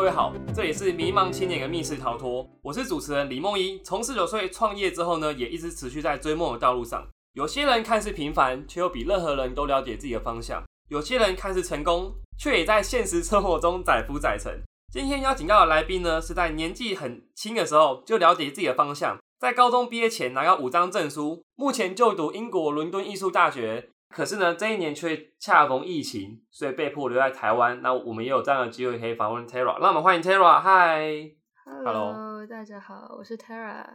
各位好，这里是迷茫青年的密室逃脱，我是主持人李梦一。从十九岁创业之后呢，也一直持续在追梦的道路上。有些人看似平凡，却又比任何人都了解自己的方向；有些人看似成功，却也在现实生活中载浮载沉。今天邀请到的来宾呢，是在年纪很轻的时候就了解自己的方向，在高中毕业前拿到五张证书，目前就读英国伦敦艺术大学。可是呢，这一年却恰逢疫情，所以被迫留在台湾。那我们也有这样的机会可以访问 Tara，让我们欢迎 Tara。Hi，Hello，大家好，我是 Tara。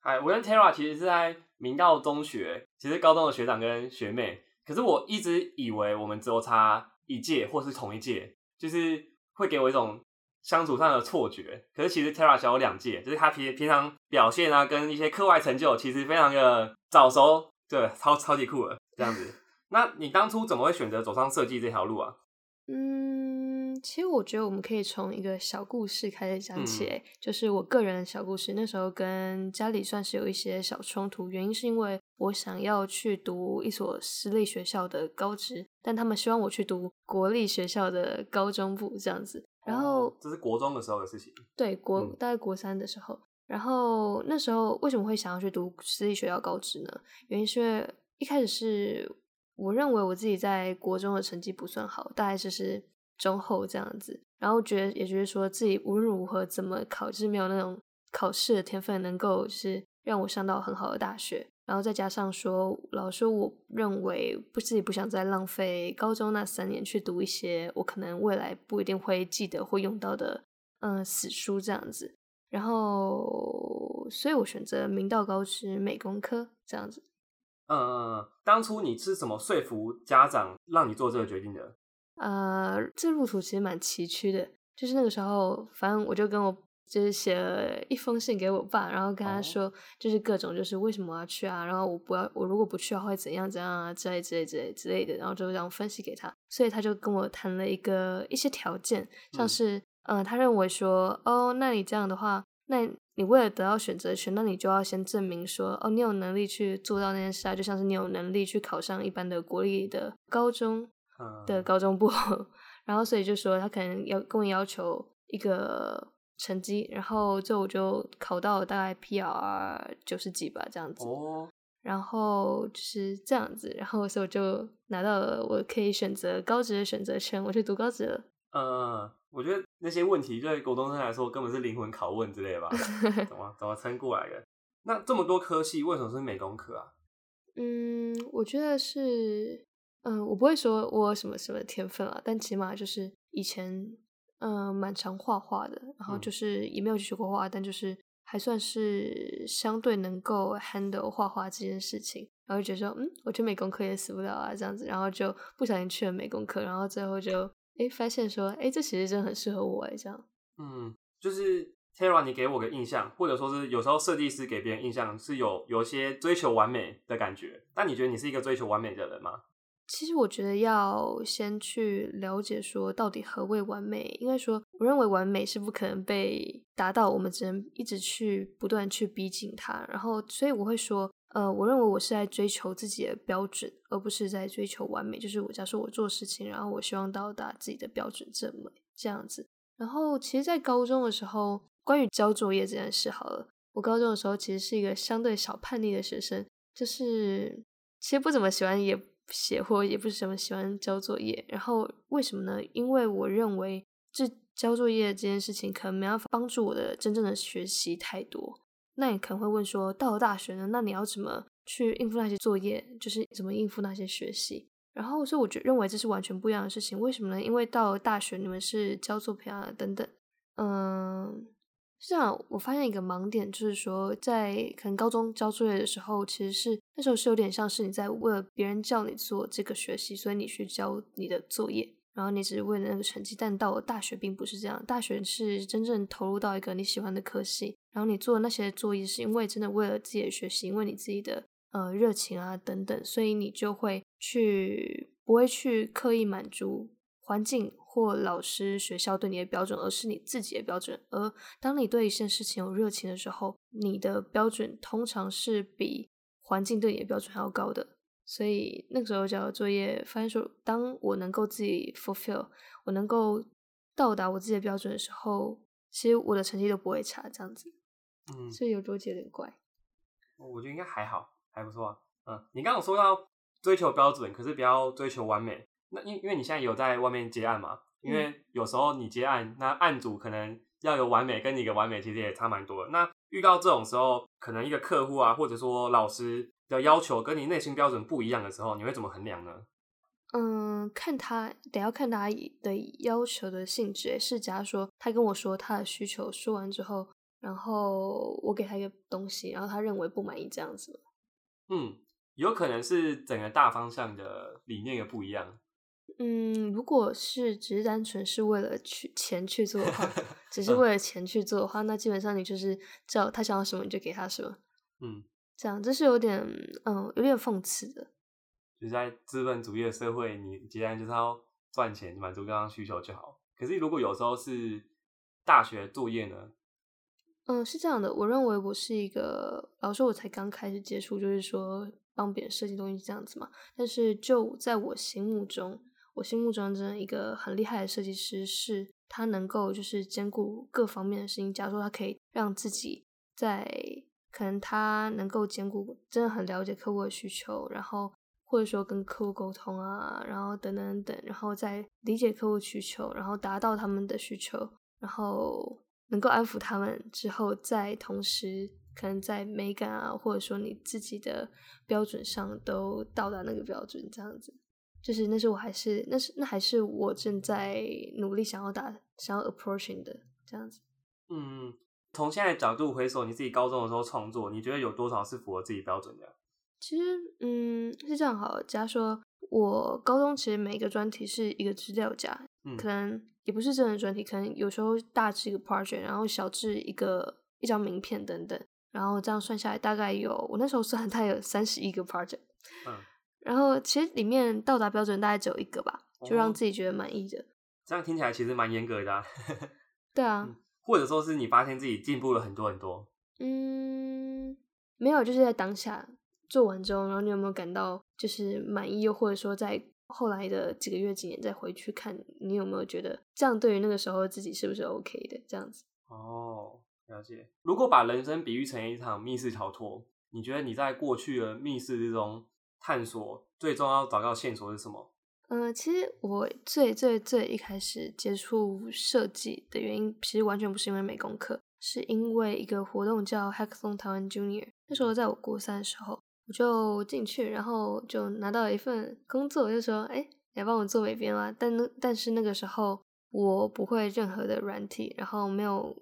嗨，我跟 Tara 其实是在明道中学，其实高中的学长跟学妹。可是我一直以为我们只有差一届，或是同一届，就是会给我一种相处上的错觉。可是其实 Tara 小我两届，就是他平平常表现啊，跟一些课外成就，其实非常的早熟，对，超超级酷的。这样子，那你当初怎么会选择走上设计这条路啊？嗯，其实我觉得我们可以从一个小故事开始讲起，就是我个人的小故事。那时候跟家里算是有一些小冲突，原因是因为我想要去读一所私立学校的高职，但他们希望我去读国立学校的高中部这样子。然后这是国中的时候的事情，对，国大概国三的时候。然后那时候为什么会想要去读私立学校高职呢？原因是。一开始是我认为我自己在国中的成绩不算好，大概就是中后这样子，然后觉得也觉得说自己无论如何怎么考，就是没有那种考试的天分，能够是让我上到很好的大学。然后再加上说，老师我认为不自己不想再浪费高中那三年去读一些我可能未来不一定会记得会用到的嗯死书这样子。然后所以我选择明道高职美工科这样子。嗯当初你是怎么说服家长让你做这个决定的？呃，这路途其实蛮崎岖的，就是那个时候，反正我就跟我就是写了一封信给我爸，然后跟他说，就是各种就是为什么要去啊，然后我不要，我如果不去的话会怎样怎样啊之类之类之类之类的，然后就这样分析给他，所以他就跟我谈了一个一些条件，像是嗯，他认为说，哦，那你这样的话，那。你为了得到选择权，那你就要先证明说，哦，你有能力去做到那件事啊，就像是你有能力去考上一般的国立的高中的高中部，然后所以就说他可能要跟我要求一个成绩，然后最后我就考到大概 PR 九十几吧，这样子，然后就是这样子，然后所以我就拿到了我可以选择高职的选择权，我去读高职了。嗯。我觉得那些问题对国中生来说根本是灵魂拷问之类吧？怎么怎么撑过来的？那这么多科系为什么是美工科啊？嗯，我觉得是，嗯，我不会说我什么什么天分啊，但起码就是以前嗯蛮常画画的，然后就是也没有去学过画，但就是还算是相对能够 handle 画画这件事情，然后觉得说嗯，我去美工科也死不了啊这样子，然后就不小心去了美工科，然后最后就。哎，发现说，哎，这其实真的很适合我哎，这样。嗯，就是 Tara，你给我个印象，或者说是有时候设计师给别人印象是有有些追求完美的感觉。那你觉得你是一个追求完美的人吗？其实我觉得要先去了解说，到底何谓完美。应该说，我认为完美是不可能被达到，我们只能一直去不断去逼近它。然后，所以我会说。呃，我认为我是在追求自己的标准，而不是在追求完美。就是我假设我做事情，然后我希望到达自己的标准这么这样子。然后，其实，在高中的时候，关于交作业这件事，好了，我高中的时候其实是一个相对小叛逆的学生，就是其实不怎么喜欢也写或也不是什么喜欢交作业。然后为什么呢？因为我认为这交作业这件事情可能没办法帮助我的真正的学习太多。那你可能会问说，到了大学呢，那你要怎么去应付那些作业？就是怎么应付那些学习？然后，所以我觉认为这是完全不一样的事情。为什么呢？因为到了大学，你们是交作品啊等等。嗯，是这样。我发现一个盲点，就是说，在可能高中交作业的时候，其实是那时候是有点像是你在为了别人叫你做这个学习，所以你去交你的作业。然后你只是为了那个成绩，但到了大学并不是这样。大学是真正投入到一个你喜欢的科系，然后你做那些作业是因为真的为了自己的学习，因为你自己的呃热情啊等等，所以你就会去不会去刻意满足环境或老师、学校对你的标准，而是你自己的标准。而当你对一件事情有热情的时候，你的标准通常是比环境对你的标准还要高的。所以那个时候交作业，发现说，当我能够自己 fulfill，我能够到达我自己的标准的时候，其实我的成绩都不会差，这样子，嗯，所以有逻辑有点怪。我觉得应该还好，还不错啊。嗯，你刚刚有说到追求标准，可是不要追求完美。那因因为你现在有在外面接案嘛？因为有时候你接案，那案主可能要有完美，跟你的完美其实也差蛮多的。那遇到这种时候，可能一个客户啊，或者说老师的要求跟你内心标准不一样的时候，你会怎么衡量呢？嗯，看他得要看他的要求的性质。是假如说他跟我说他的需求，说完之后，然后我给他一个东西，然后他认为不满意这样子。嗯，有可能是整个大方向的理念也不一样。嗯，如果是只是单纯是为了去钱去做的话，只是为了钱去做的话，那基本上你就是知道他想要什么你就给他什么。嗯，这样这是有点嗯有点讽刺的。就在资本主义的社会，你既然就是要赚钱，满足对方需求就好。可是如果有时候是大学作业呢？嗯，是这样的，我认为我是一个，老实说，我才刚开始接触，就是说帮别人设计东西这样子嘛。但是就在我心目中，我心目中真的一个很厉害的设计师，是他能够就是兼顾各方面的事情。假如说他可以让自己在可能他能够兼顾，真的很了解客户的需求，然后。或者说跟客户沟通啊，然后等等等，然后再理解客户需求，然后达到他们的需求，然后能够安抚他们之后，再同时可能在美感啊，或者说你自己的标准上都到达那个标准，这样子，就是那是我还是那是那还是我正在努力想要打想要 approaching 的这样子。嗯，从现在角度回首你自己高中的时候创作，你觉得有多少是符合自己标准的？其实，嗯，是这样好。假如说我高中其实每一个专题是一个资料夹，可能也不是真的专题，可能有时候大致一个 project，然后小至一个一张名片等等，然后这样算下来大概有，我那时候算它有三十一个 project，嗯，然后其实里面到达标准大概只有一个吧，就让自己觉得满意的。这样听起来其实蛮严格的。对啊，或者说是你发现自己进步了很多很多。嗯，没有，就是在当下。做完之后，然后你有没有感到就是满意？又或者说，在后来的几个月、几年再回去看，你有没有觉得这样对于那个时候自己是不是 OK 的？这样子哦，了解。如果把人生比喻成一场密室逃脱，你觉得你在过去的密室之中探索，最重要找到线索是什么？嗯，其实我最最最一开始接触设计的原因，其实完全不是因为美工课，是因为一个活动叫 Hackathon 台湾 Junior。那时候在我国三的时候。我就进去，然后就拿到一份工作，就说：“哎，来帮我做美编啦。”但但是那个时候我不会任何的软体，然后没有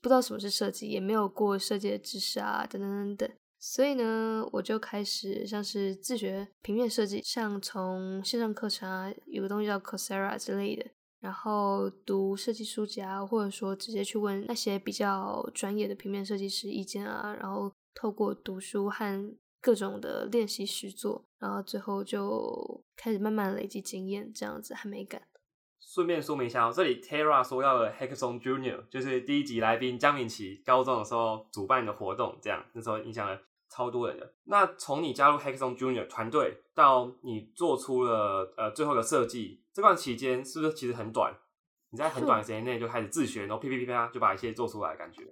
不知道什么是设计，也没有过设计的知识啊，等等等等。所以呢，我就开始像是自学平面设计，像从线上课程啊，有个东西叫 Coursera 之类的，然后读设计书籍啊，或者说直接去问那些比较专业的平面设计师意见啊，然后透过读书和各种的练习实做，然后最后就开始慢慢累积经验，这样子还没赶。顺便说明一下哦，这里 Tara 说要的 Hackathon Junior 就是第一集来宾江敏琪高中的时候主办的活动，这样那时候影响了超多人的。那从你加入 Hackathon Junior 团队到你做出了呃最后的设计，这段期间是不是其实很短？你在很短的时间内就开始自学，然后噼噼噼啪就把一些做出来，感觉。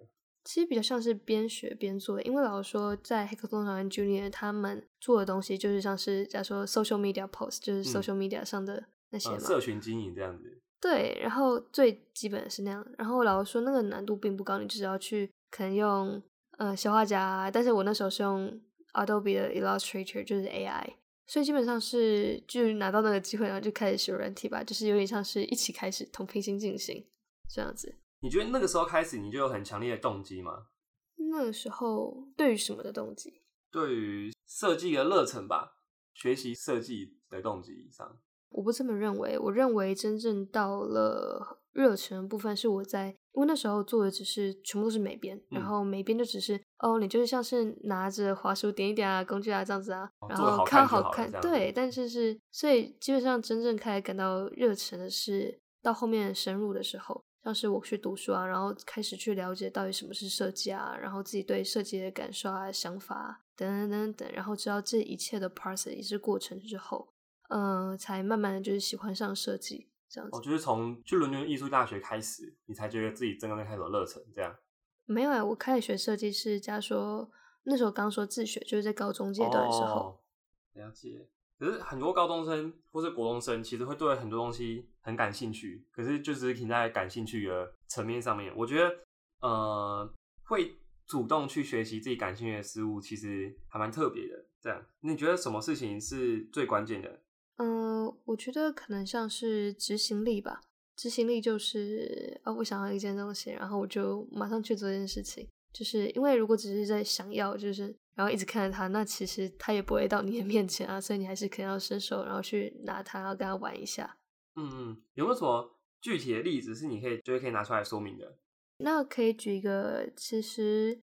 其实比较像是边学边做，因为老实说，在黑客工厂跟 Junior 他们做的东西，就是像是假如说 social media post，就是 social media 上的那些嘛，社群经营这样子。对，然后最基本的是那样。然后老实说，那个难度并不高，你只要去可能用呃小画家，但是我那时候是用 Adobe 的 Illustrator，就是 AI，所以基本上是就拿到那个机会，然后就开始学软体吧，就是有点像是一起开始同平行进行这样子。你觉得那个时候开始，你就有很强烈的动机吗？那个时候对于什么的动机？对于设计的热忱吧，学习设计的动机上。我不这么认为，我认为真正到了热忱部分是我在，因为那时候做的只是全部都是美编，然后美编就只是哦，你就是像是拿着滑鼠点一点啊，工具啊这样子啊，然后看好看，对，但是是所以基本上真正开始感到热忱的是到后面深入的时候。像是我去读书啊，然后开始去了解到底什么是设计啊，然后自己对设计的感受啊、想法等等等等，然后知道这一切的 process 也是过程之后，嗯，才慢慢的就是喜欢上设计，这样子。我就是从去伦敦艺术大学开始，你才觉得自己真正开始有热忱，这样。没有啊，我开始学设计是加说那时候刚说自学，就是在高中阶段的时候。了解。可是很多高中生或是国中生，其实会对很多东西很感兴趣，可是就只是停在感兴趣的层面上面。我觉得，呃，会主动去学习自己感兴趣的事物，其实还蛮特别的。这样，你觉得什么事情是最关键的？嗯，我觉得可能像是执行力吧。执行力就是，哦，我想要一件东西，然后我就马上去做这件事情。就是因为如果只是在想要，就是然后一直看着它，那其实它也不会到你的面前啊，所以你还是肯定要伸手，然后去拿它，然后跟它玩一下。嗯嗯，有没有什么具体的例子是你可以觉得可以拿出来说明的？那可以举一个其实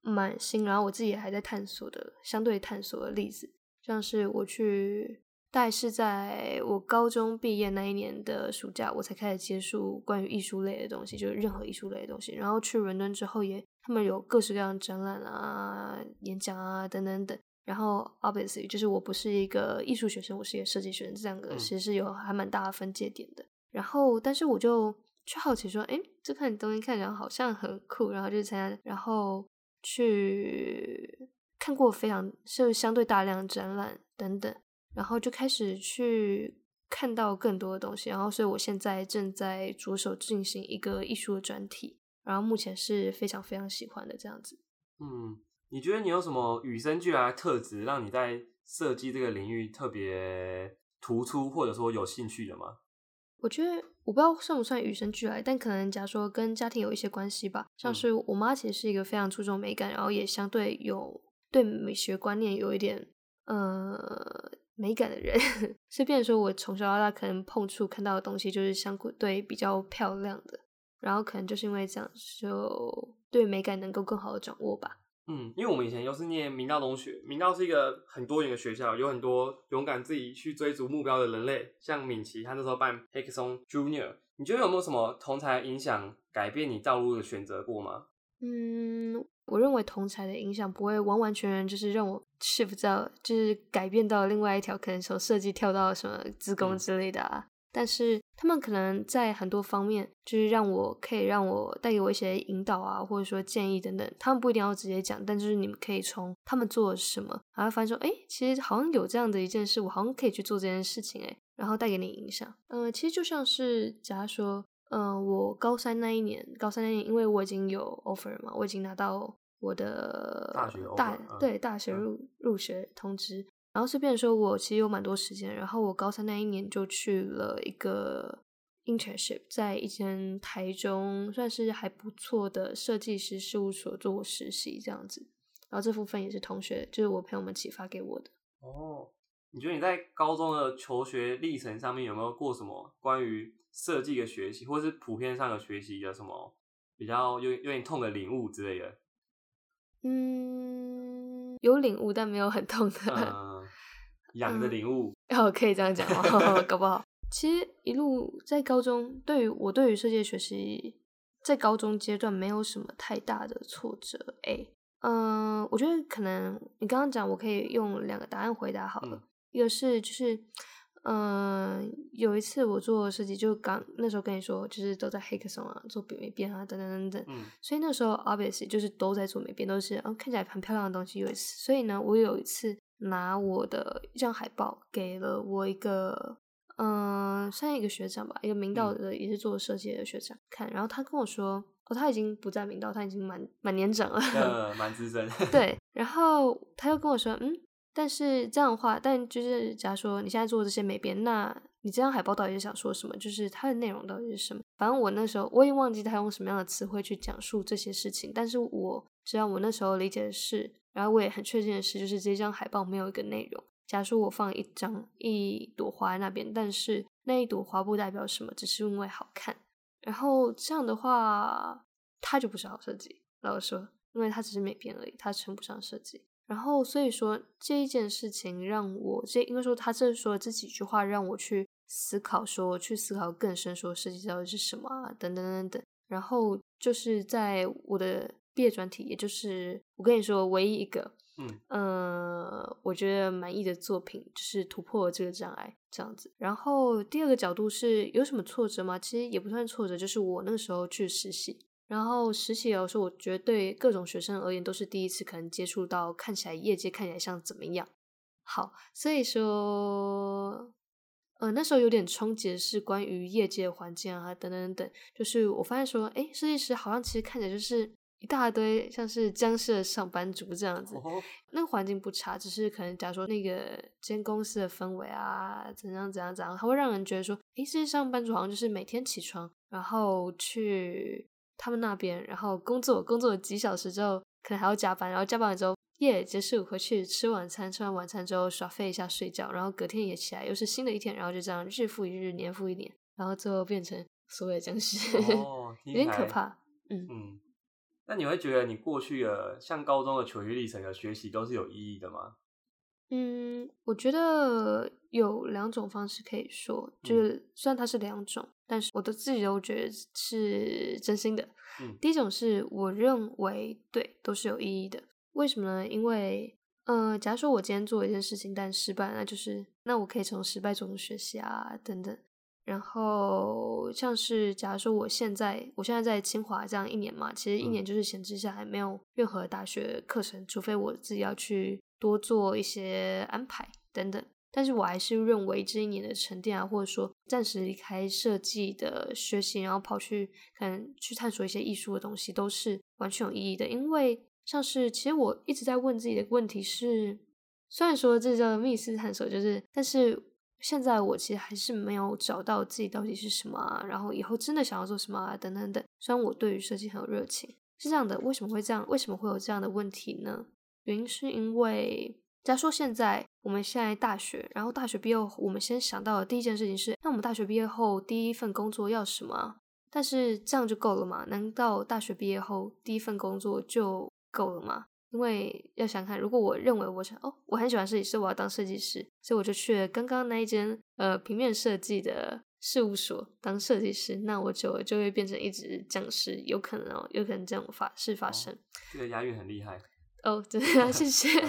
蛮新，然后我自己也还在探索的相对探索的例子，像是我去。大概是在我高中毕业那一年的暑假，我才开始接触关于艺术类的东西，就是任何艺术类的东西。然后去伦敦之后，也他们有各式各样的展览啊、演讲啊等等等。然后，obviously，就是我不是一个艺术学生，我是一个设计学生，这两个其实是有还蛮大的分界点的。然后，但是我就去好奇说，哎，这看东西看起来好像很酷，然后就参加，然后去看过非常是相对大量的展览等等。然后就开始去看到更多的东西，然后所以我现在正在着手进行一个艺术的专题，然后目前是非常非常喜欢的这样子。嗯，你觉得你有什么与生俱来的特质，让你在设计这个领域特别突出，或者说有兴趣的吗？我觉得我不知道算不算与生俱来，但可能假如说跟家庭有一些关系吧。像是我妈其实是一个非常注重美感，然后也相对有对美学观念有一点呃。美感的人，所以变成说我从小到大可能碰触看到的东西就是相对比较漂亮的，然后可能就是因为这样，就对美感能够更好的掌握吧。嗯，因为我们以前又是念明道中学，明道是一个很多元的学校，有很多勇敢自己去追逐目标的人类，像敏琪，他那时候办 Hackathon Junior，你觉得有没有什么同才影响改变你道路的选择过吗？嗯。我认为同才的影响不会完完全全就是让我 shift 到，就是改变到另外一条，可能从设计跳到什么自工之类的啊。但是他们可能在很多方面，就是让我可以让我带给我一些引导啊，或者说建议等等。他们不一定要直接讲，但就是你们可以从他们做了什么，然后发现说，哎，其实好像有这样的一件事，我好像可以去做这件事情，哎，然后带给你影响。嗯，其实就像是假如说。嗯，我高三那一年，高三那年，因为我已经有 offer 嘛，我已经拿到我的大学大对大学入入学通知，然后是便说，我其实有蛮多时间，然后我高三那一年就去了一个 internship，在一间台中算是还不错的设计师事务所做实习这样子，然后这部分也是同学，就是我朋友们启发给我的。哦，你觉得你在高中的求学历程上面有没有过什么关于？设计的学习，或是普遍上的学习，有什么比较有有点痛的领悟之类的？嗯，有领悟，但没有很痛的。嗯，痒的领悟。哦，可以这样讲吗？搞不好，其实一路在高中，对于我对于设计学习，在高中阶段没有什么太大的挫折。哎，嗯，我觉得可能你刚刚讲，我可以用两个答案回答好了。一个是就是。嗯，有一次我做设计，就刚那时候跟你说，就是都在黑客松啊，做美编啊，等等等等。嗯，所以那时候 obviously 就是都在做美编，都是哦看起来很漂亮的东西。有一次，所以呢，我有一次拿我的一张海报给了我一个嗯，算一个学长吧，一个明道的也是做设计的学长看，然后他跟我说，哦，他已经不在明道，他已经蛮蛮年长了，呃，蛮资深。对，然后他又跟我说，嗯。但是这样的话，但就是假如说你现在做这些美编，那你这张海报到底是想说什么？就是它的内容到底是什么？反正我那时候我也忘记他用什么样的词汇去讲述这些事情，但是我知道我那时候理解的是，然后我也很确定的是，就是这张海报没有一个内容。假如说我放一张一朵花在那边，但是那一朵花不代表什么，只是因为好看。然后这样的话，它就不是好设计。老实说，因为它只是美编而已，它称不上设计。然后，所以说这一件事情让我，这应该说他这说的这几句话让我去思考，说去思考更深，说设计到底是什么啊，等等等等。然后就是在我的毕业专题，也就是我跟你说唯一一个嗯呃，我觉得满意的作品就是突破了这个障碍，这样子。然后第二个角度是有什么挫折吗？其实也不算挫折，就是我那个时候去实习，然后实习有时候我觉得对各种学生而言都是第一次，可能接触到看起来业界看起来像怎么样。好，所以说，呃，那时候有点冲击的是关于业界环境啊，等等等等。就是我发现说，哎，设计师好像其实看起来就是一大堆像是僵尸的上班族这样子。那个环境不差，只是可能假如说那个间公司的氛围啊，怎样怎样怎样，它会让人觉得说，哎，这些上班族好像就是每天起床，然后去他们那边，然后工作工作几小时之后，可能还要加班，然后加班完之后。夜结束回去吃晚餐，吃完晚餐之后耍废一下睡觉，然后隔天也起来，又是新的一天，然后就这样日复一日，年复一年，然后最后变成所谓的僵尸，有点可怕。嗯嗯，那你会觉得你过去的像高中的求学历程的学习都是有意义的吗？嗯，我觉得有两种方式可以说，就是虽然它是两种，但是我都自己都觉得是真心的。嗯，第一种是我认为对，都是有意义的。为什么呢？因为，呃，假如说我今天做一件事情但失败，那就是那我可以从失败中学习啊，等等。然后像是假如说我现在我现在在清华这样一年嘛，其实一年就是闲置下来，没有任何大学课程，除非我自己要去多做一些安排等等。但是我还是认为这一年的沉淀啊，或者说暂时离开设计的学习，然后跑去可能去探索一些艺术的东西，都是完全有意义的，因为。像是，其实我一直在问自己的问题是，虽然说这叫密室探索，就是，但是现在我其实还是没有找到自己到底是什么啊，然后以后真的想要做什么啊，等等等。虽然我对于设计很有热情，是这样的，为什么会这样？为什么会有这样的问题呢？原因是因为，假如说现在我们现在大学，然后大学毕业后，我们先想到的第一件事情是，那我们大学毕业后第一份工作要什么？但是这样就够了吗？难道大学毕业后第一份工作就？够了吗？因为要想看，如果我认为我想哦，我很喜欢设计师，我要当设计师，所以我就去了刚刚那一间呃平面设计的事务所当设计师，那我就就会变成一直讲师，有可能哦，有可能这种法事发生。这个押韵很厉害哦，对啊，谢谢。嗯，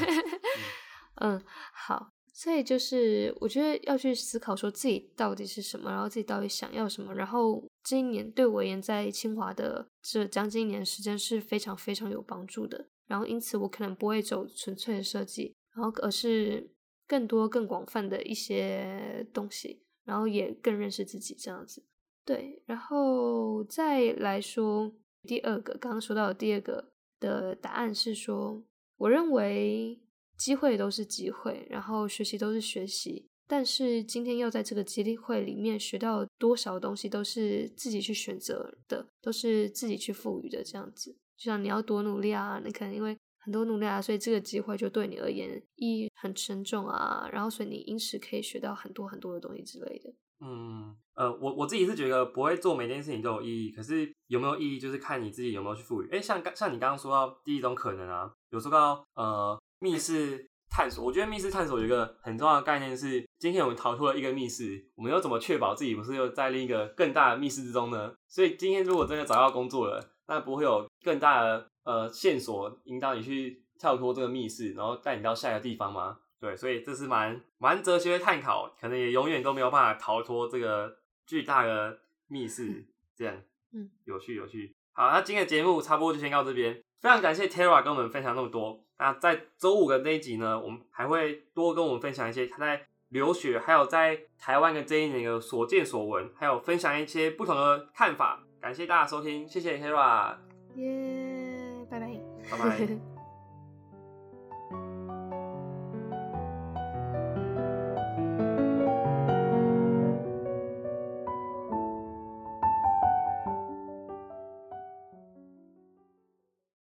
嗯好。所以就是我觉得要去思考说自己到底是什么，然后自己到底想要什么。然后这一年对我而言，在清华的这将近一年时间是非常非常有帮助的。然后因此我可能不会走纯粹的设计，然后而是更多更广泛的一些东西，然后也更认识自己这样子。对，然后再来说第二个，刚刚说到的第二个的答案是说，我认为。机会都是机会，然后学习都是学习，但是今天要在这个机会里面学到多少东西，都是自己去选择的，都是自己去赋予的。这样子，就像你要多努力啊，你可能因为很多努力啊，所以这个机会就对你而言意义很沉重啊，然后所以你因此可以学到很多很多的东西之类的。嗯，呃，我我自己是觉得不会做每件事情都有意义，可是有没有意义就是看你自己有没有去赋予。哎，像刚像你刚刚说到第一种可能啊，有说到呃。密室探索，我觉得密室探索有一个很重要的概念是，今天我们逃脱了一个密室，我们又怎么确保自己不是又在另一个更大的密室之中呢？所以今天如果真的找到工作了，那不会有更大的呃线索引导你去跳脱这个密室，然后带你到下一个地方吗？对，所以这是蛮蛮哲学探讨，可能也永远都没有办法逃脱这个巨大的密室，这样，嗯，有趣有趣。好，那今天的节目差不多就先到这边。非常感谢 Tara 跟我们分享那么多。那在周五的那一集呢，我们还会多跟我们分享一些他在留学，还有在台湾的这一年的所见所闻，还有分享一些不同的看法。感谢大家收听，谢谢 Tara。耶，拜拜，拜拜。